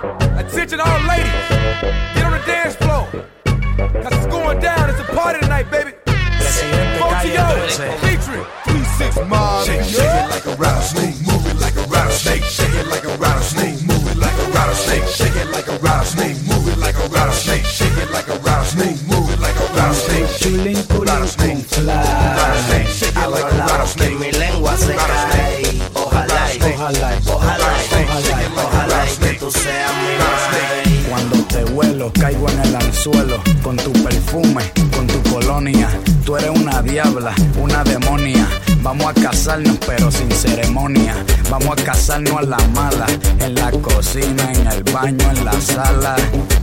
Attention all ladies, get on the dance floor. Cause it's going down, it's a party tonight, baby. Presidente featuring 3-6 Mob. Shake, shake it like a rattlesnake, move it like a rattlesnake, shake it like a rattlesnake, move it like a rattlesnake, shake it like a rattlesnake, move it like a rattlesnake, shake it like a rattlesnake, move it like a rattlesnake, Chulín, chulín, rattlesnake, con fly. rattlesnake, shake it like a Abro la boca y rattlesnake, mi lengua se cae. Ojalá, y- Ojalá, y- ojalá, y- ojalá, Cuando te vuelo, caigo en el anzuelo con tu perfume, colonia. Tú eres una diabla, una demonia. Vamos a casarnos, pero sin ceremonia. Vamos a casarnos a la mala, en la cocina, en el baño, en la sala.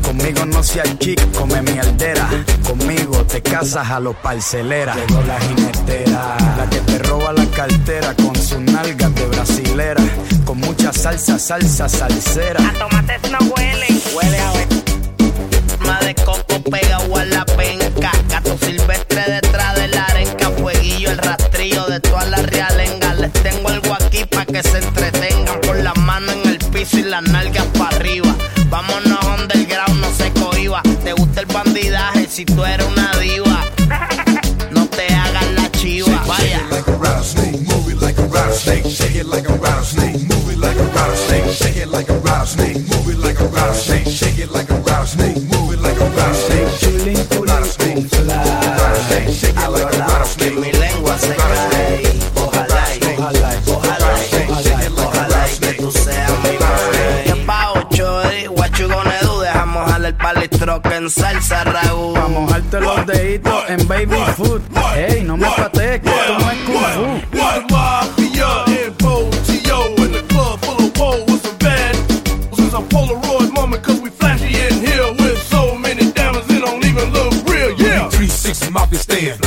Conmigo no seas chic, come mierdera. Conmigo te casas a los parceleras. Llegó la jinetera, la que te roba la cartera con sus nalgas de brasilera. Con mucha salsa, salsa, salsera. tomates no huele. Huele a ver. Más de coco pegado a la penca. Realengas. Les tengo algo aquí para que se entretengan. Por las manos en el piso y las nalgas para arriba. Vámonos underground, no se cohiba. Te gusta el bandidaje si tú eres una diva. No te hagas la chiva. Vaya. like a rattlesnake, move it like a rattlesnake, shake it like a rattlesnake, move it like a rattlesnake, shake it like a rattlesnake, move it like a rattlesnake, shake it like a rattlesnake, move it like a rattlesnake, Chulín, chulín, con rattlesnake, fly. shake it Abro like a en salsa ragú. Vamos a darte los deditos en baby food. Ey, no me patees, que esto no es kung fu. What mafia and Bo-T-O in the club full of woe with some bad. This a Polaroid moment cause we flashy in here with so many diamonds it don't even look real, yeah. 360 Mafia stand,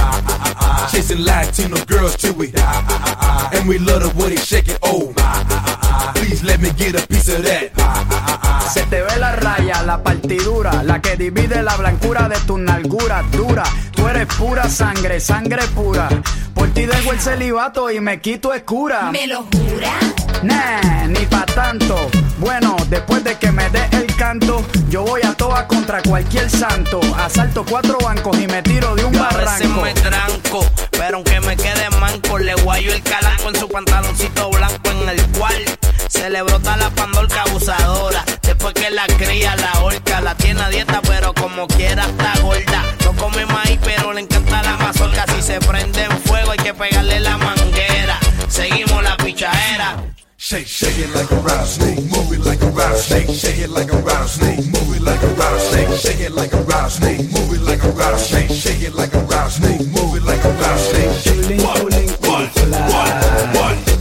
chasing Latino girls till we die, and we love the way they shake it. Oh, please let me get a la partidura, la que divide la blancura de tu nalgura dura. Tú eres pura sangre, sangre pura. Por ti dejo el celibato y me quito escura. ¿Me lo jura? Nah, ni pa' tanto. Bueno, después de que me dé el canto, yo voy a toa contra cualquier santo. Asalto cuatro bancos y me tiro de un Yo a veces barranco. me tranco, pero aunque me quede manco, le guayo el calanco en su pantaloncito blanco en el cual se le brota la pandorca abusadora. Después que la cría, la horca, la tiene a dieta, pero como quiera está gorda. No come maíz, pero le encanta la mazorca. Si se prende en fuego, hay que pegarle la manguera. Seguimos la pichadera. Shake, shake it like a rattlesnake, move it like a rattlesnake, shake it like a rattlesnake, move it like a rattlesnake, shake it like a rattlesnake, move it like a rattlesnake, shake it like a rattlesnake, move it like a rattlesnake. Chulín, chulín, con fly.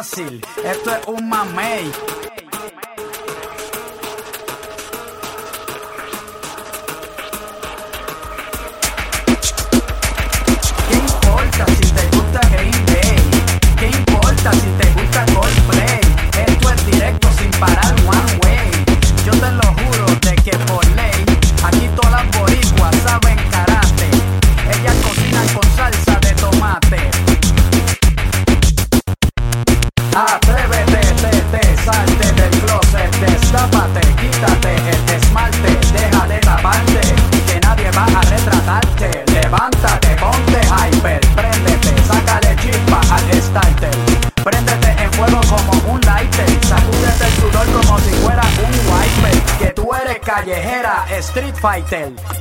esto es un mamey. ¿Qué importa si te gusta Green Day? ¿Qué importa si te gusta Coldplay? Esto es directo sin parar one way. Yo te lo juro de que por Street Fighter.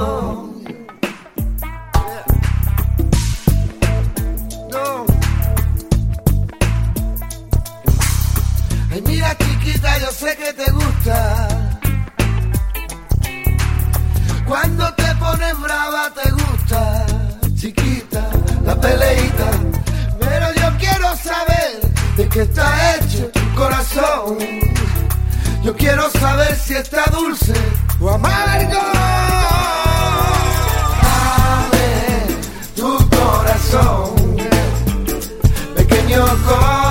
No. Ay, mira, chiquita, yo sé que te gusta. Cuando te pones brava, te gusta, chiquita, la peleita. Pero yo quiero saber de qué está hecho tu corazón. Yo quiero saber si está dulce o amargo. Abre tu corazón, pequeño corazón.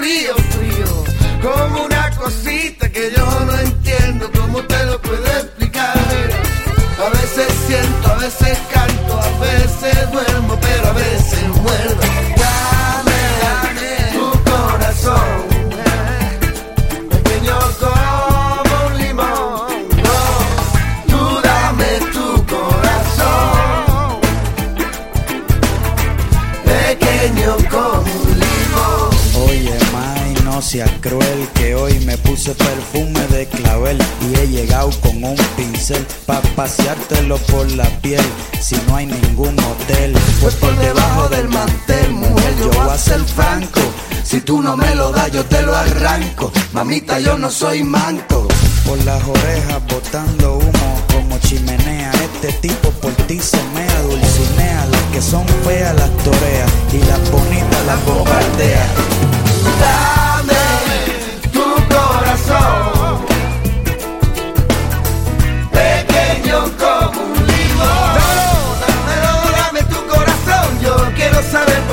frío, frío, como una cosita que yo no entiendo, ¿cómo te lo puedo explicar? A veces siento, a veces puse perfume de clavel y he llegado con un pincel pa paseártelo por la piel si no hay ningún hotel. Pues por debajo del mantel, mujer, yo voy a ser franco. Si tú no me lo das, yo te lo arranco. Mamita, yo no soy manco. Por las orejas botando humo como chimenea. Este tipo por ti se mea, dulcinea. Las que son feas las torea y las bonitas las bombardea.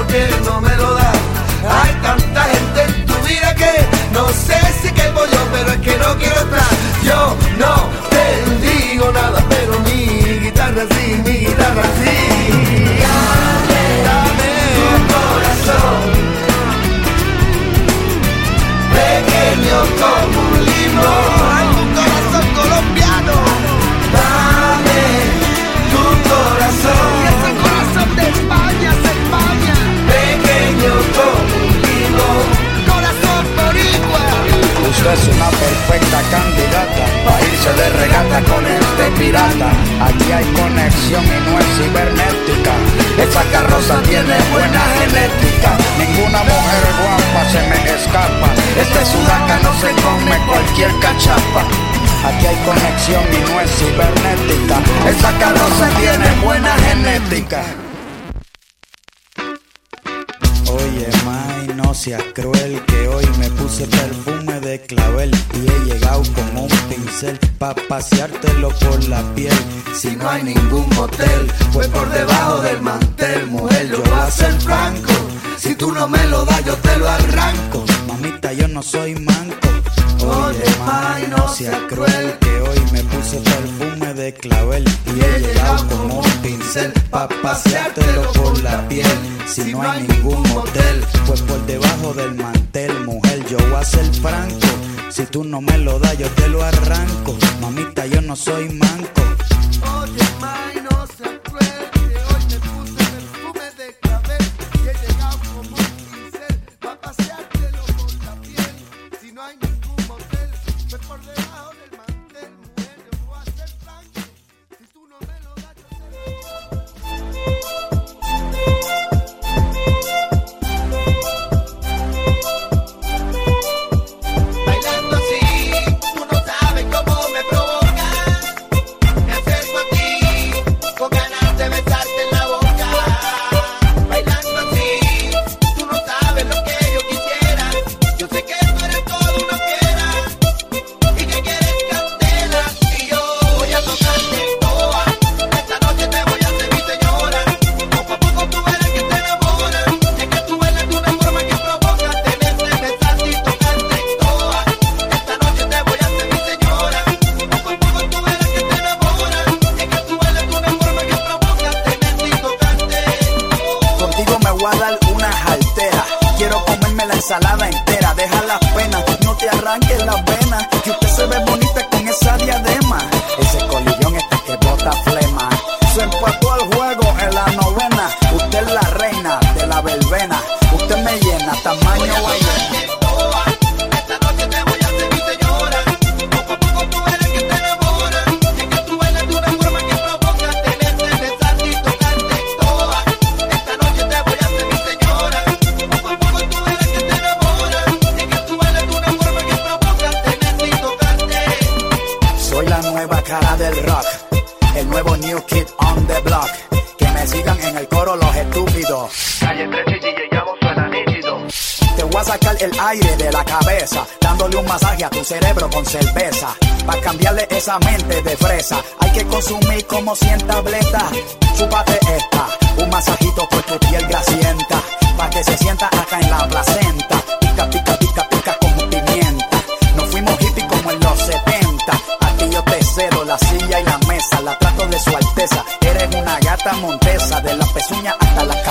Qué no me lo das. Hay tanta gente en tu vida que no sé si quepo yo, pero es que no quiero estar. Yo no te digo nada, pero mi guitarra sí, mi guitarra sí. Dame tu corazón pequeño como un limón. Es una perfecta candidata para irse de regata con este pirata. Aquí hay conexión y no es cibernética. Esa carroza tiene buena genética. Ninguna mujer guapa se me escapa. Este sudaca no se come cualquier cachapa. Aquí hay conexión y no es cibernética. Esa carroza tiene buena genética. Oye, May, no seas cruel que hoy me puse perfume de clavel y he llegado con un pincel pa paseártelo por la piel. Si no hay ningún motel, pues por debajo del mantel, mujer, yo voy a ser franco. Si tú no me lo das, yo te lo arranco. Mamita, yo no soy manco. Oye, May, no seas cruel que hoy me puse perfume de clavel y he llegado con un pincel pa paseártelo por la piel. Si no hay ningún motel, pues por debajo del mantel, mujer, yo voy a ser franco. Si tú no me lo das, yo te lo arranco. Mamita, yo no soy manco. Ensalada entera. Deja las penas, no te arranques las venas. Que usted se ve bonita cerebro con cerveza. Para cambiarle esa mente de fresa, hay que consumir como 100 tabletas. Chúpate esta, un masajito por tu piel grasienta. Pa' que se sienta acá en la placenta. Pica, pica, pica, pica como pimienta. Nos fuimos hippie como en los 70. Aquí yo te cedo la silla y la mesa. La trato de su alteza. Eres una gata montesa, de la pezuña hasta la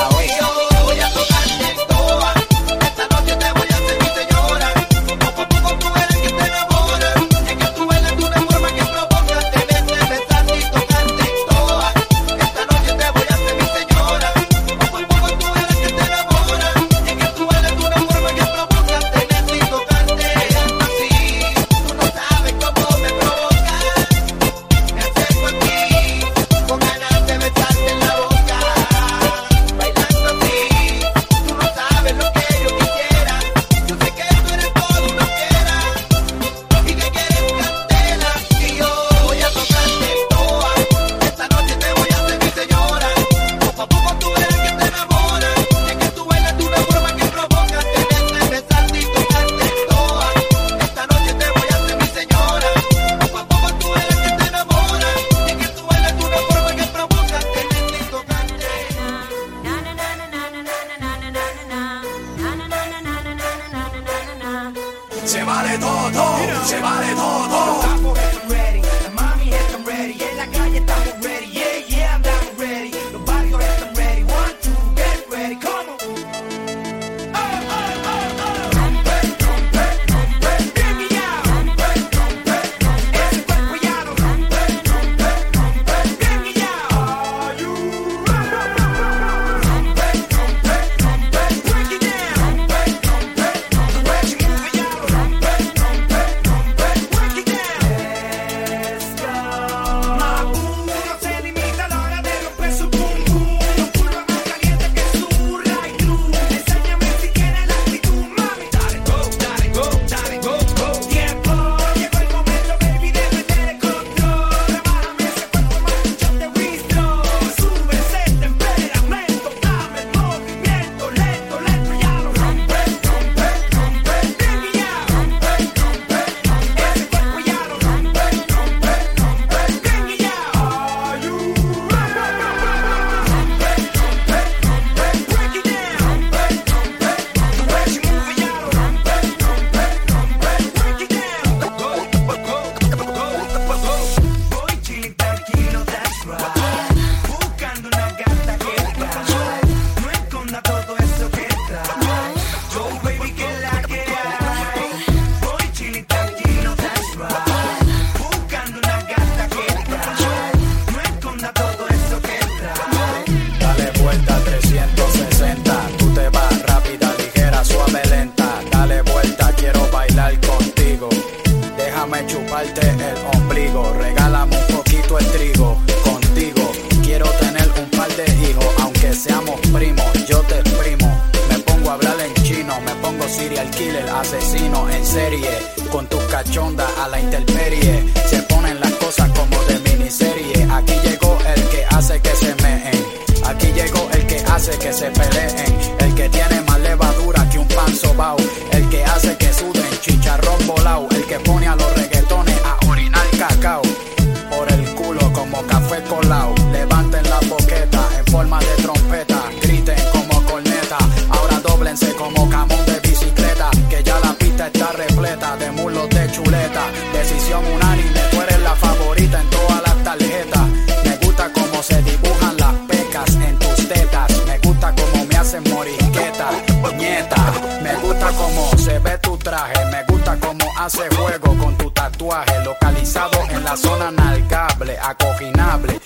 zona nalgable, acoginable,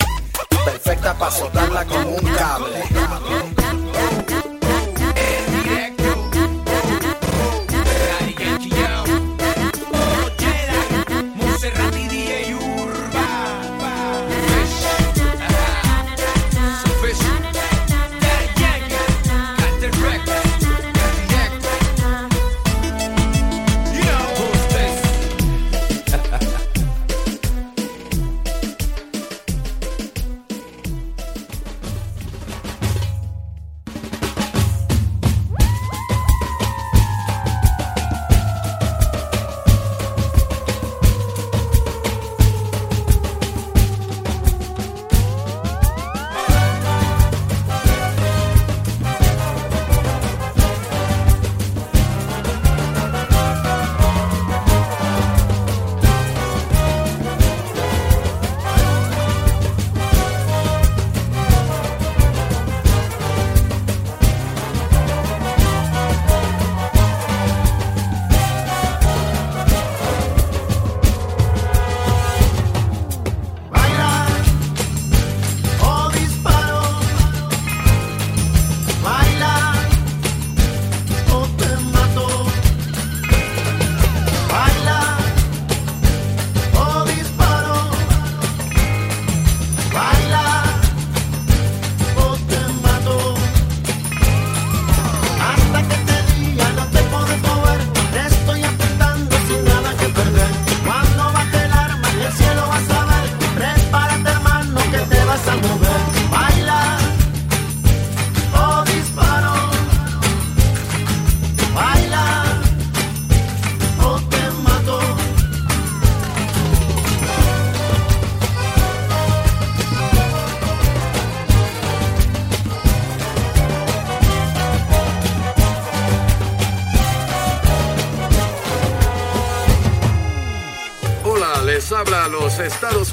perfecta para soltarla con un cable.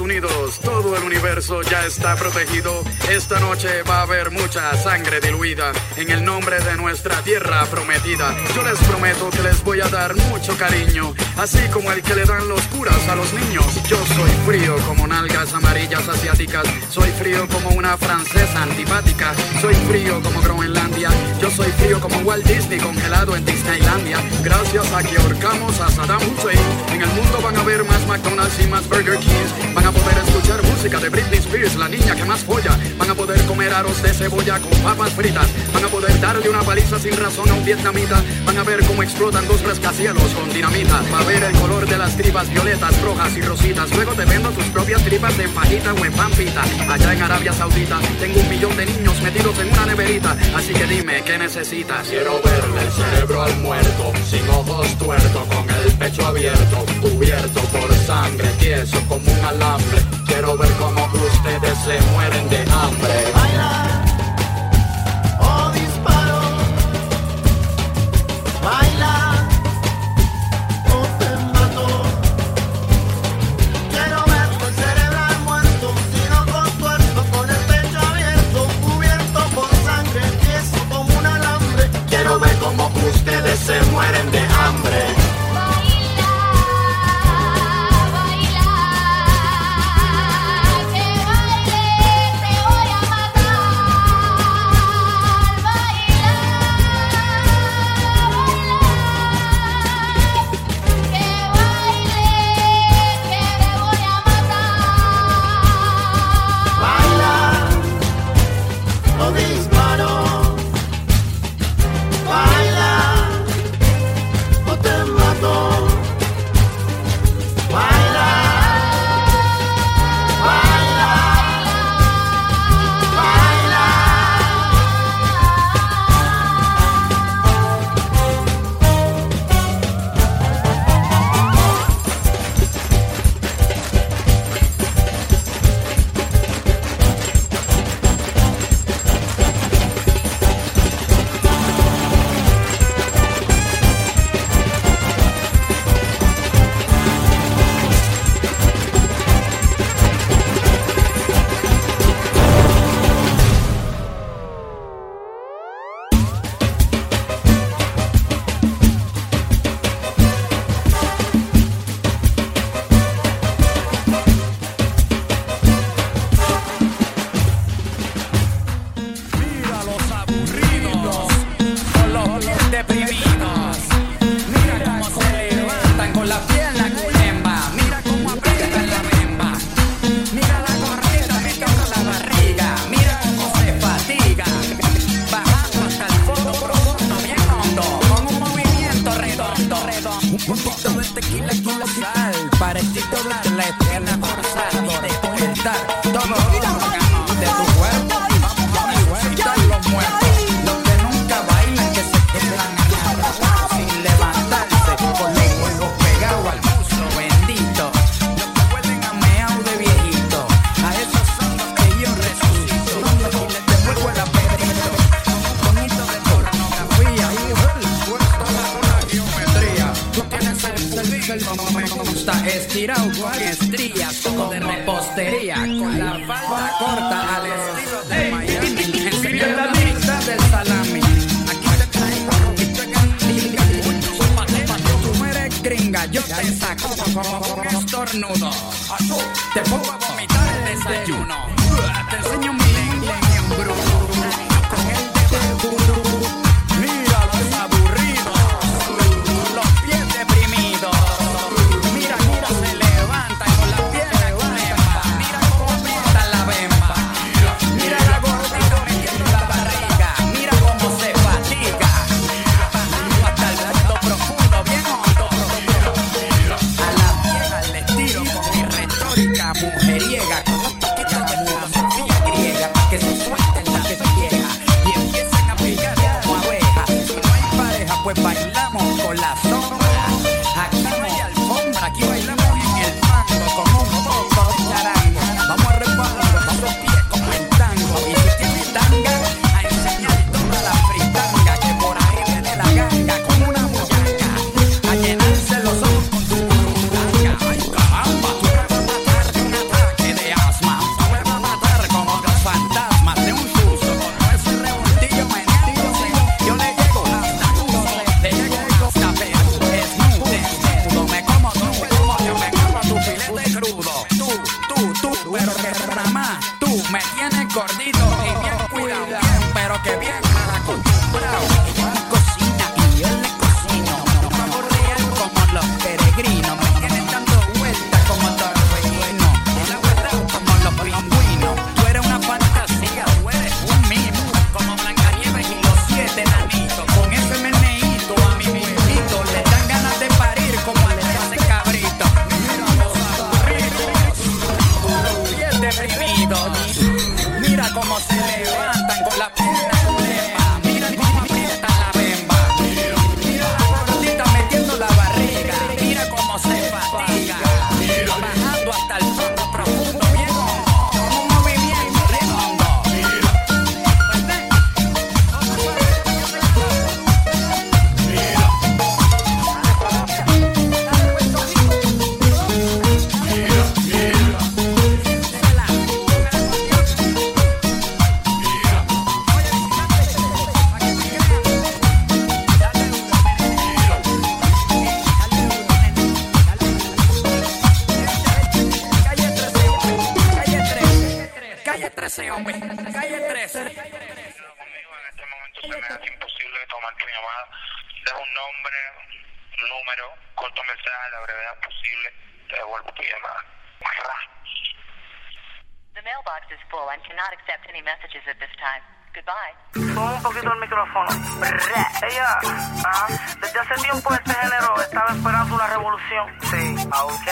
Unidos, todo el universo ya está protegido. Esta noche va a haber mucha sangre diluida en el nombre de nuestra tierra prometida. Yo les prometo que les voy a dar mucho cariño, así como el que le dan los curas a los niños. Yo soy frío como nalgas amarillas asiáticas, soy frío como una francesa antipática, soy frío como Groenlandia, yo soy frío como Walt Disney congelado en Disneylandia. Gracias a que ahorcamos a Saddam Hussein, en el mundo van a haber más McDonald's y más Burger Kings. Van a poder escuchar música de Britney Spears, la niña que más folla. Van a poder comer aros de cebolla con papas fritas. Van a poder darle una paliza sin razón a un vietnamita. Van a ver cómo explotan dos rascacielos con dinamita. Va a ver el color de las tripas violetas, rojas y rositas. Luego te vendo tus propias tripas en fajita o en pampita. Allá en Arabia Saudita tengo un millón de niños metidos en una neverita. Así que dime, ¿qué necesitas? Quiero verle el cerebro al muerto, sin ojos tuerto, con el pecho abierto, cubierto por sangre, tieso como un alambre. Quiero ver cómo ustedes se mueren de hambre. Goodbye. Un poquito el micrófono. Ella, ajá, desde hace tiempo este género estaba esperando una revolución. Sí, ok.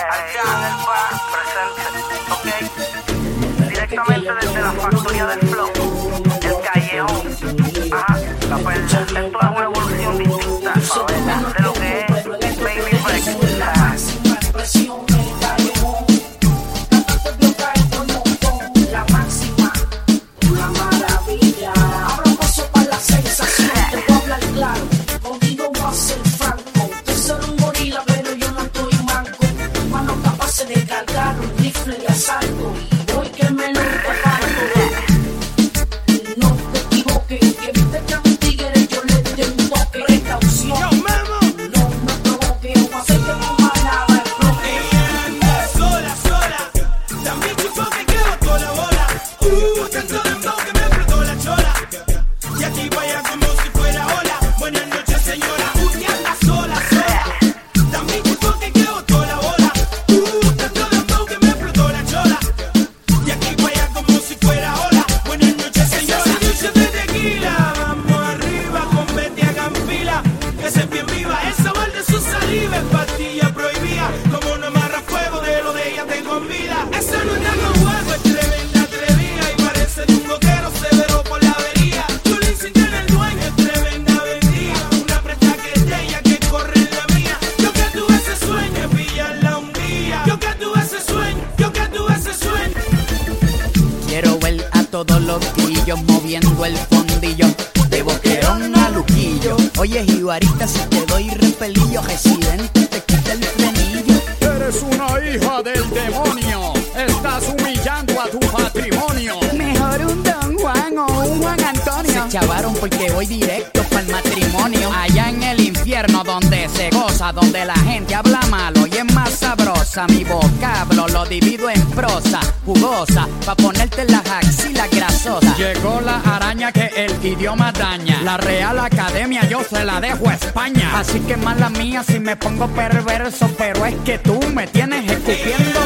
Si me pongo perverso, pero es que tú me tienes escupiendo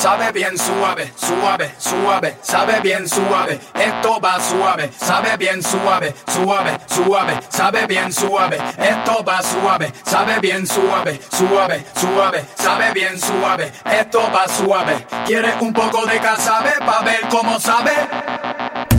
sabe bien suave, suave, suave, sabe bien suave. Esto va suave, sabe bien suave, suave, suave, sabe bien suave. Esto va suave, sabe bien suave, suave, suave, sabe bien suave. Esto va suave. ¿Quieres un poco de casabe pa' ver cómo sabe?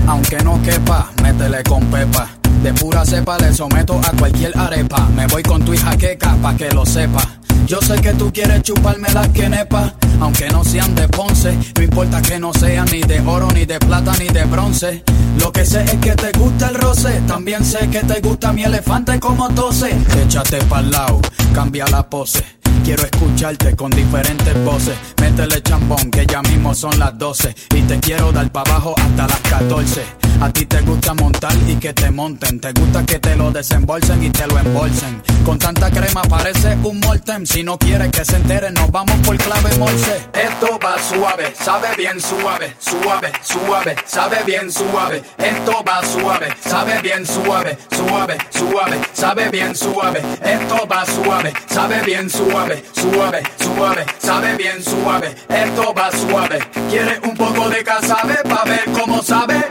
Aunque no quepa, métele con pepa. De pura cepa le someto a cualquier arepa. Me voy con tu hija queca pa' que lo sepa. Yo sé que tú quieres chuparme las quenepas, aunque no sean de Ponce. No importa que no sean ni de oro, ni de plata, ni de bronce. Lo que sé es que te gusta el roce. También sé que te gusta mi elefante como tose. Échate pa'l lado, cambia la pose. Quiero escucharte con diferentes voces. Métele chambón, que ya mismo son las 12. Y te quiero dar pa' abajo hasta las 14. A ti te gusta montar y que te monten. Te gusta que te lo desembolsen y te lo embolsen. Con tanta crema parece un molten. Si no quieres que se entere, nos vamos por clave morse. Esto va suave, sabe bien suave, suave, suave, sabe bien suave. Esto va suave, sabe bien suave, suave, suave, sabe bien suave. Esto va suave, sabe bien suave, suave, suave, sabe bien suave. Esto va suave. ¿Quieres un poco de casabe pa' ver cómo sabe?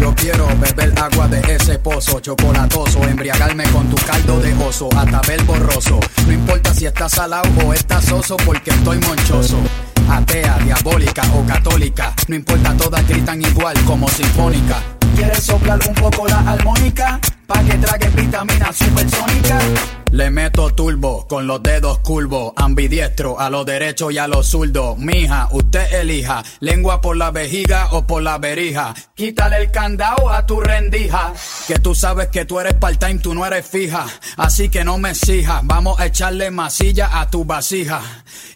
Yo quiero beber agua de ese pozo, chocolatoso, embriagarme con tu caldo de oso, hasta ver borroso. No importa si estás salado o estás soso, porque estoy monchoso. Atea, diabólica o católica, no importa, todas gritan igual como sinfónica. ¿Quieres soplar un poco la armónica? Pa' que tragues vitamina supersónica. Le meto turbo con los dedos curvos, ambidiestro a lo derecho y a lo zurdo. Mija, usted elija, lengua por la vejiga o por la verija. Quítale el candado a tu rendija. Que tú sabes que tú eres part-time, tú no eres fija. Así que no me exijas, vamos a echarle masilla a tu vasija.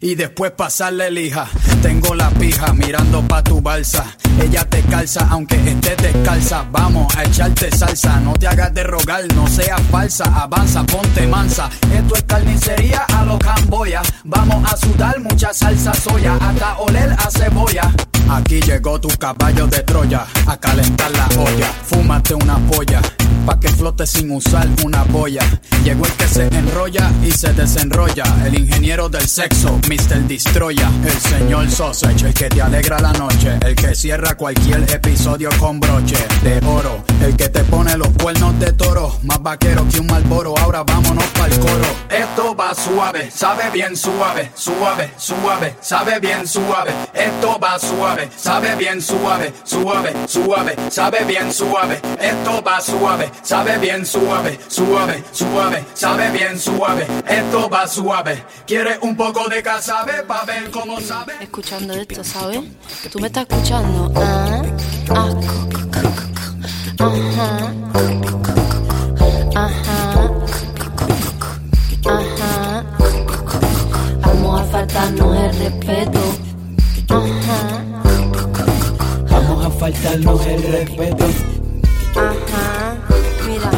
Y después pasarle lija. Tengo la pija mirando pa' tu balsa. Ella te calza aunque estés descalza. Vamos a echarte salsa, no te hagas de no seas falsa. Avanza, ponte mansa. Esto es carnicería a lo camboya. Vamos a sudar mucha salsa soya, hasta oler a cebolla. Aquí llegó tu caballo de Troya a calentar la olla. Fúmate una polla pa' que flote sin usar una boya. Llegó el que se enrolla y se desenrolla. El ingeniero del sexo, Mr. Destroya. El señor Sausage, el que te alegra la noche. El que cierra cualquier episodio con broche de oro. El que te pone los cuernos de toro. Más vaquero que un malboro. Ahora vámonos pa'l coro. Esto va suave, sabe bien suave, suave, suave, sabe bien suave. Esto va suave, sabe bien suave, suave, suave, sabe bien suave. Esto va suave, sabe bien suave, suave, suave, sabe bien suave. Esto va suave. ¿Quieres un poco de casabe pa' ver cómo sabe? Escuchando esto, ¿sabes? ¿Tú me estás escuchando? Ah, ah, ajá, ajá, ajá, vamos a faltarnos el respeto, ajá, Vamos a faltarnos el respeto.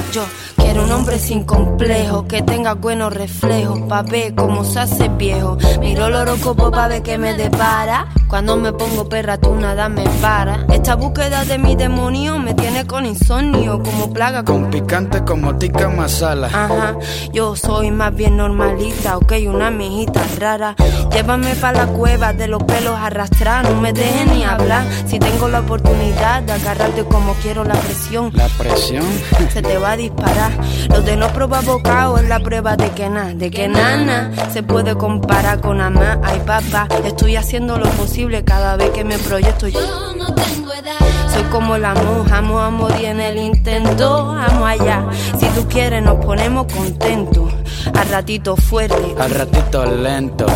Ajá, mira, yo quiero un hombre sin complejo, que tenga buenos reflejos, pa' ver cómo se hace viejo, miro el horóscopo pa' ver que me depara, cuando me pongo perra tú nada me para, esta búsqueda de mi demonio me tiene con insomnio, como plaga Con picante como tica masala. Ajá, yo soy más bien normalita, ok, una mijita rara. Llévame pa' la cueva de los pelos arrastrados, no me dejes ni hablar. Si tengo la oportunidad de agarrarte como quiero la presión, La presión. se te va a disparar. Lo de no probar bocado es la prueba de que nada, de que nada se puede comparar con amar. Ay, papá, estoy haciendo lo posible cada vez que me proyecto. Yo no tengo edad. Soy como la monja, amo a morir en el intento. Amo allá. Si tú quieres, nos ponemos contentos. Al ratito fuerte. Al ratito lento.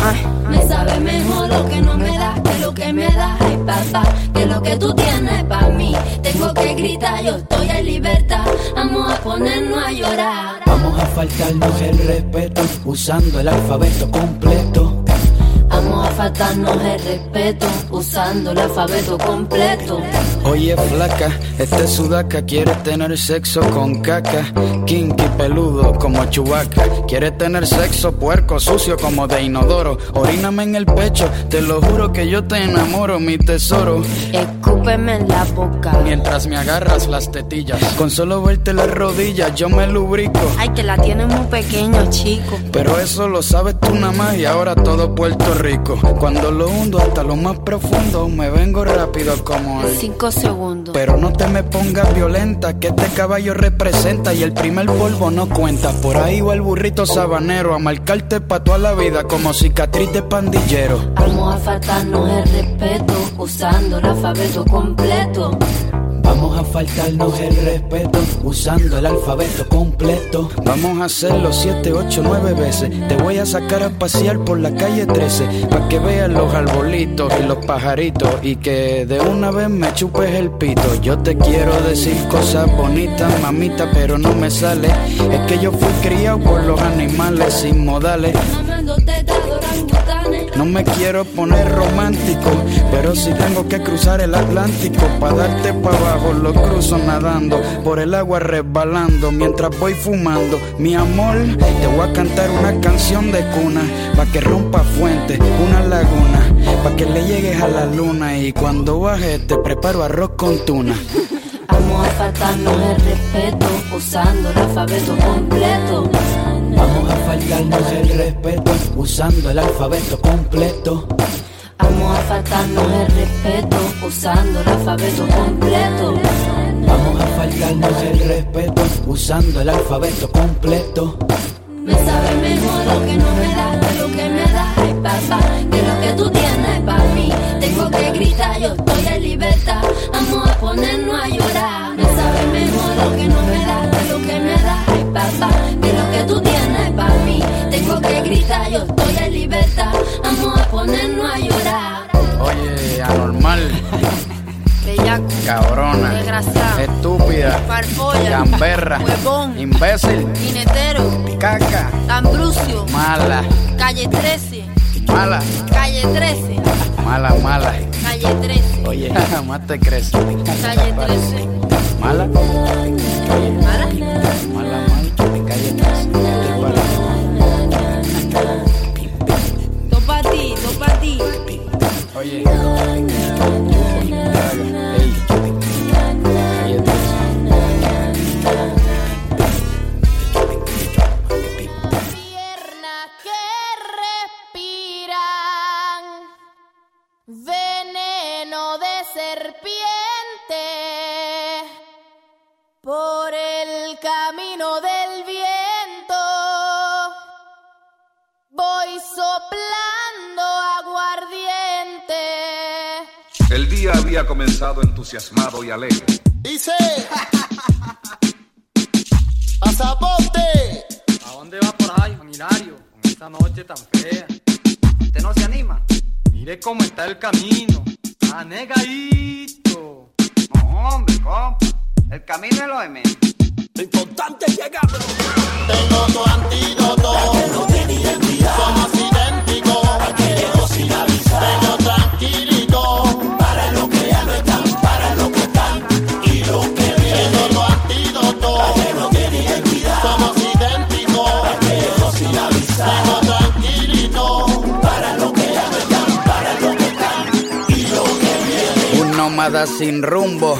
Me sabe mejor lo que no me das que lo que me das, ay papá, que lo que tú tienes para mí. Tengo que gritar, yo estoy en libertad, vamos a ponernos a llorar. Vamos a faltarnos el respeto usando el alfabeto completo. Vamos a faltarnos el respeto usando el alfabeto completo. Oye, flaca, este sudaca quiere tener sexo con caca. Kinky peludo como chubaca. Quiere tener sexo puerco, sucio como de inodoro. Oríname en el pecho, te lo juro que yo te enamoro, mi tesoro. Escúpeme en la boca. Mientras me agarras las tetillas. Con solo verte las rodillas, yo me lubrico. Ay, que la tienes muy pequeño, chico. Pero eso lo sabes tú nada más y ahora todo Puerto Rico. Cuando lo hundo hasta lo más profundo, me vengo rápido como el. Cinco segundos. Pero no te me pongas violenta, que este caballo representa y el primer polvo no cuenta. Por ahí va el burrito sabanero a marcarte pa' toda la vida como cicatriz de pandillero. Vamos a faltarnos el respeto usando el alfabeto completo. Vamos a faltarnos el respeto usando el alfabeto completo. Vamos a hacerlo 7, 8, 9 veces. Te voy a sacar a pasear por la calle 13 para que veas los arbolitos y los pajaritos y que de una vez me chupes el pito. Yo te quiero decir cosas bonitas, mamita, pero no me sale. Es que yo fui criado por los animales sin modales. No me quiero poner romántico, pero si tengo que cruzar el Atlántico para darte pa' abajo, lo cruzo nadando, por el agua resbalando, mientras voy fumando. Mi amor, te voy a cantar una canción de cuna, pa' que rompa fuente, una laguna, pa' que le llegues a la luna y cuando baje te preparo arroz con tuna. Vamos a el respeto usando el alfabeto completo. Vamos a faltarnos el respeto usando el alfabeto completo. Vamos a faltarnos el respeto usando el alfabeto completo. Vamos a faltarnos el respeto usando el alfabeto completo. Me sabe mejor lo que no me da que lo que me da, ay papá, que lo que tú tienes para mí. Tengo que gritar, yo estoy en libertad, vamos a ponernos a llorar. Me sabe mejor lo que no lo que tú tienes para mí. Tengo que gritar, yo estoy en libertad, vamos a ponernos a llorar. Oye, anormal, Bellaco, cabrona, desgraciado, estúpida, farfolla, gamberra, huevón, imbécil, jinetero, caca, Ambrucio, mala, calle 13, mala, calle 13, mala, mala. calle 13, Oye, más te crees. calle 13. Mala, ¿Mala? mala, mala, entusiasmado y alegre. Dice. Pasaporte. ¿A dónde va por ahí, Juan Hilario? Con esta noche tan fea. ¿Usted no se anima? Mire cómo está el camino. Anegadito. No, hombre, compa. El camino es lo de menos. Lo importante es llegar, bro. Tengo tu antídoto. Nómada sin rumbo,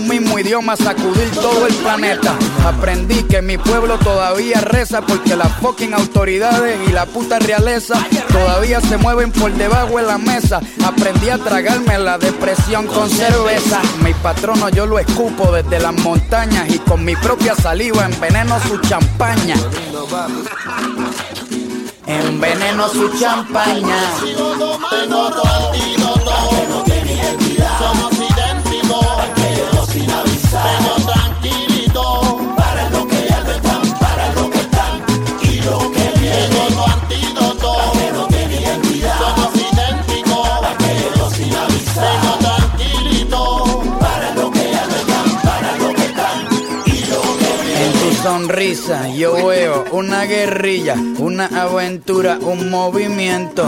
mismo idioma sacudir todo el planeta. Aprendí que mi pueblo todavía reza porque las fucking autoridades y la puta realeza todavía se mueven por debajo de la mesa. Aprendí a tragarme la depresión con cerveza. Mi patrono yo lo escupo desde las montañas y con mi propia saliva enveneno su champaña. Enveneno su champaña. Sonrisa yo veo una guerrilla, una aventura, un movimiento.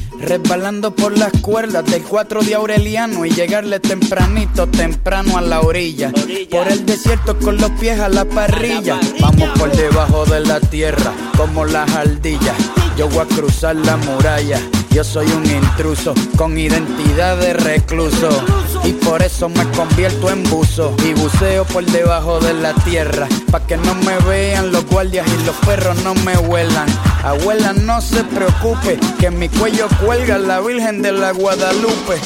Resbalando por las cuerdas del 4 de Aureliano y llegarle tempranito, temprano a la orilla. Por el desierto con los pies a la parrilla. Vamos por debajo de la tierra como las ardillas. Yo voy a cruzar la muralla Yo soy un intruso con identidad de recluso. Y por eso me convierto en buzo. Y buceo por debajo de la tierra. Pa' que no me vean los guardias y los perros no me huelan. Abuela, no se preocupe, que en mi cuello cuelga la Virgen de la Guadalupe.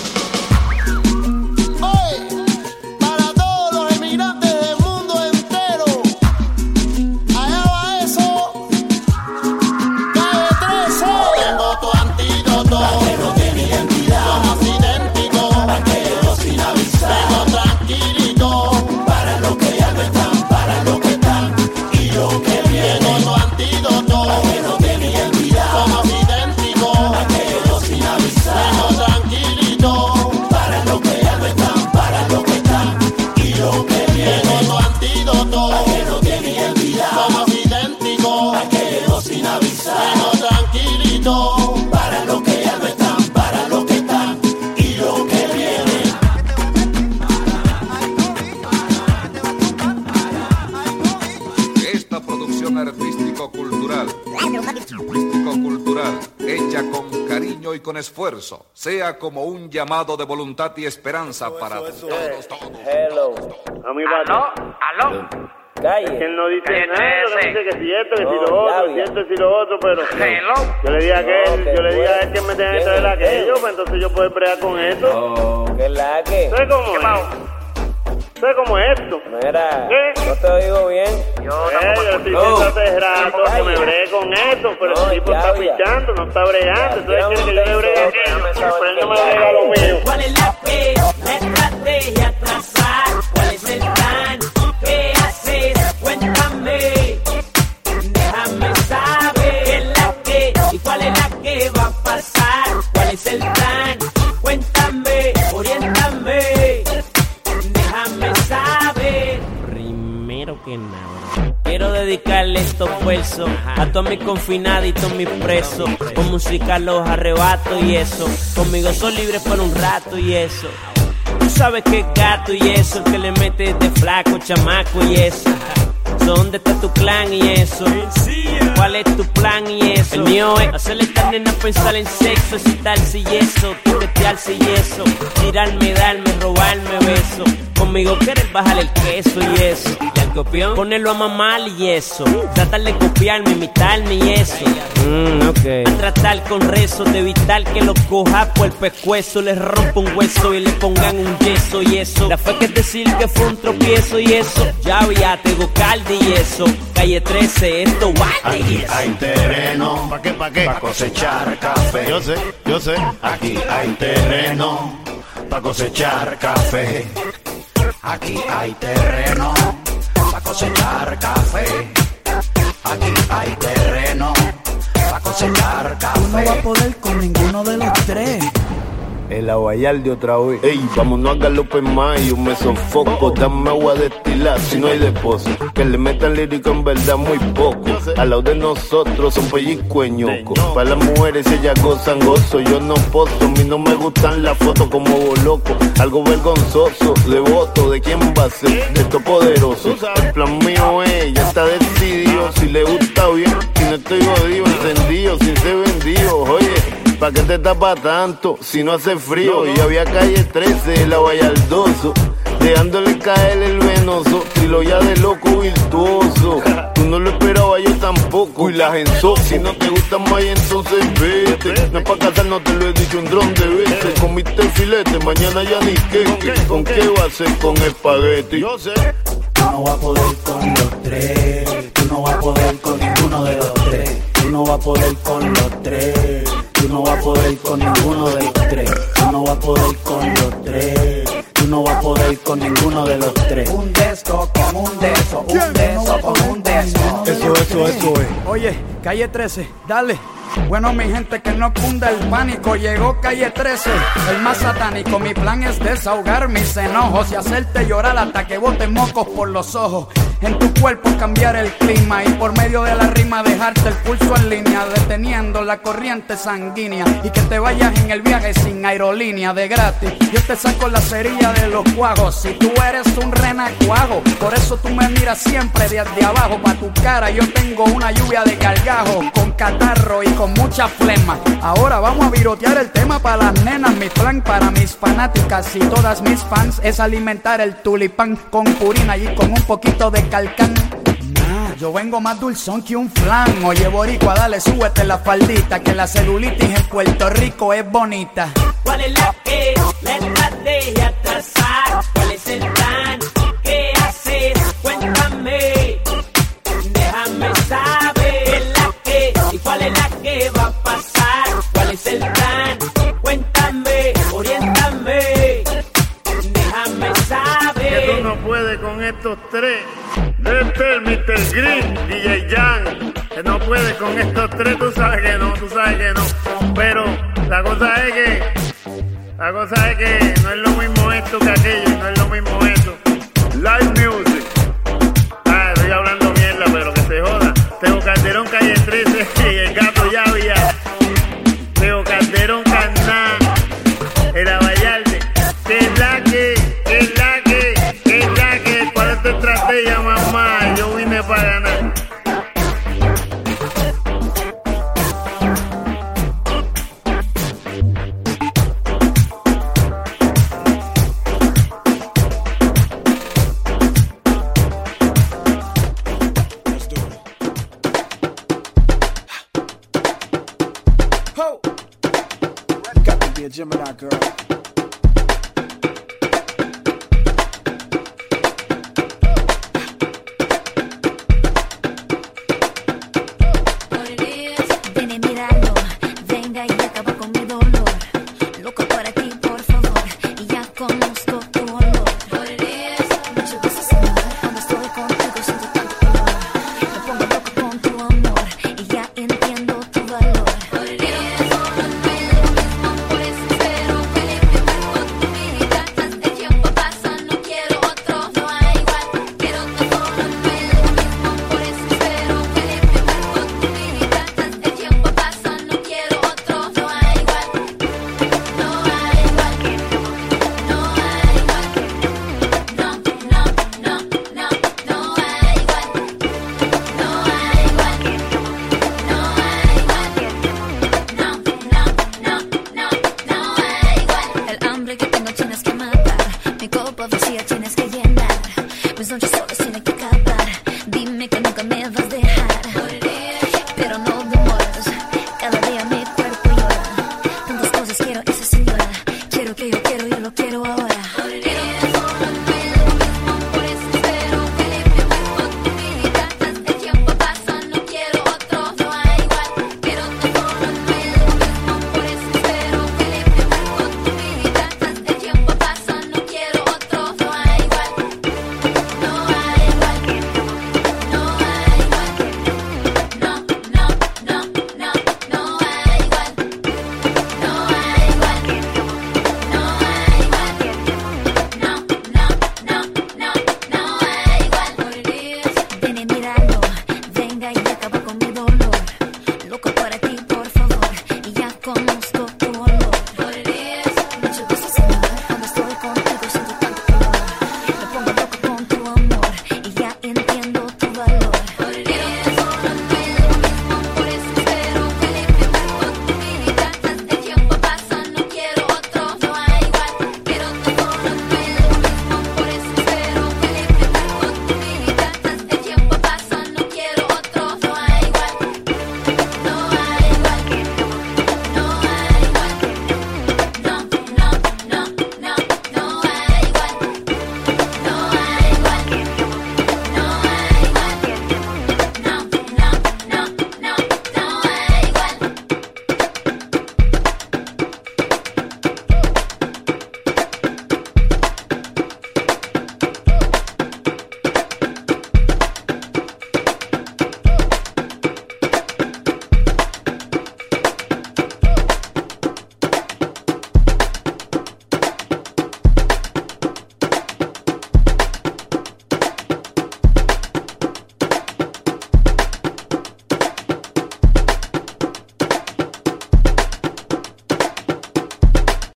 Esfuerzo, sea como un llamado de voluntad y esperanza para todos, todos. Hello. ¿Aló? ¿Aló? Calle. Él no dice Calle nada, no 13. dice que si esto, que si No, lo otro, si esto, si lo otro, pero Hello. yo le dije a aquel, No, yo le que dije a él que me tenía que ¿Quién traer aquello, pues entonces yo puedo bregar con esto. Oh, ¿qué la que? ¿Sabes cómo es? ¿Sabes cómo es esto? Mira, ¿Qué? no te oigo bien. Eh, yo estoy diciendo hace rato que me bregue con esto, pero No, el tipo ya, está ya. pichando, no está bregando, entonces quiere que yo le bregue aquello, pero él no me brega lo mío. ¿Cuál es la P? La estrategia trazar. ¿Cuál es el plan? ¿Qué haces? Cuéntame. Déjame saber qué es la que y cuál es la que va a pasar. ¿Cuál es el plan? Quiero dedicarle estos versos a todos mis confinados y todos mis presos. Con música los arrebato y eso. Conmigo son libres por un rato y eso. Tú sabes que es gato y eso, el que le mete de flaco, chamaco y eso. ¿Dónde está tu clan y eso? ¿Cuál es tu plan y eso? El mío es hacerle a esta nena pensar en sexo, excitarse y eso, toquetearse y eso, tirarme, darme, robarme beso. Conmigo quieres bajar el queso y eso. Y al copión ponerlo a mamar y eso. Tratar de copiarme, imitarme y eso. Mm. A tratar con rezos de evitar que lo coja por el pescuezo, les rompa un hueso y le pongan un yeso y eso. La fe que decir que fue un tropiezo y eso. Ya ya tengo calde y eso. Calle 13, esto guarde y Aquí eso. hay terreno. ¿Para qué? ¿Para qué? Para cosechar café. Yo sé, yo sé. Aquí hay terreno. Para cosechar café. Aquí hay terreno para cosechar café. Aquí hay terreno para cosechar Tú no vas a café. poder con ninguno de los tres. El aguayal de otra vez. Ey, vámonos a galope más, yo me sofoco. Dame agua destilar si no hay depósito. Que le metan lírico en verdad muy poco. Al lado de nosotros son pellizco. Para las mujeres ellas gozan gozo, yo no pozo. A mí no me gustan las fotos como loco. Algo vergonzoso, devoto, ¿de quién va a ser? De esto poderoso. El plan mío es, ya está decidido. Si le gusta bien, si no estoy jodido, encendido, sin ser vendido. Oye. ¿Pa' qué te tapa tanto si no hace frío? Y había calle 13, el aguayaldoso, dejándole caer el venoso, trilo ya de loco virtuoso. Tú no lo esperabas, yo tampoco. Y la genso, si no te gusta más, entonces vete. No es pa' casar, no te lo he dicho, un dron de vete. Comiste filete, mañana ya ni queque. ¿Con qué va a ser? Con espagueti. Yo sé. Tú no vas a poder con los tres. Tú no vas a poder con ninguno de los tres. Tú no vas a poder con los tres. Tú no vas a poder con ninguno de los tres. Tú no vas a poder con los tres. Tú no vas a poder con ninguno de los tres. Un desco con un deso, un deso con un deso. Eso, eso, eso es. Oye, calle 13, dale. Bueno, mi gente, que no cunda el pánico. Llegó calle 13, el más satánico. Mi plan es desahogar mis enojos y hacerte llorar hasta que boten mocos por los ojos. en tu cuerpo cambiar el clima y por medio de la rima dejarte el pulso en línea, deteniendo la corriente sanguínea y que te vayas en el viaje sin aerolínea de gratis. Yo te saco la cerilla de los cuajos si tú eres un renacuajo, por eso tú me miras siempre desde abajo pa' tu cara. Yo tengo una lluvia de gargajo con catarro y con mucha flema. Ahora vamos a virotear el tema para las nenas, mi plan para mis fanáticas y todas mis fans es alimentar el tulipán con purina y con un poquito de calcán. Yo vengo más dulzón que un flan. Oye, boricua, dale, súbete la faldita, que la celulitis en Puerto Rico es bonita. ¿Cuál es la que? Green, DJ Jan. Que no puede con estos tres, tú sabes que no, tú sabes que no. Pero la cosa es que, la cosa es que no es lo mismo esto que aquello, no es lo mismo esto. Live Ho! Got to be a Gemini girl.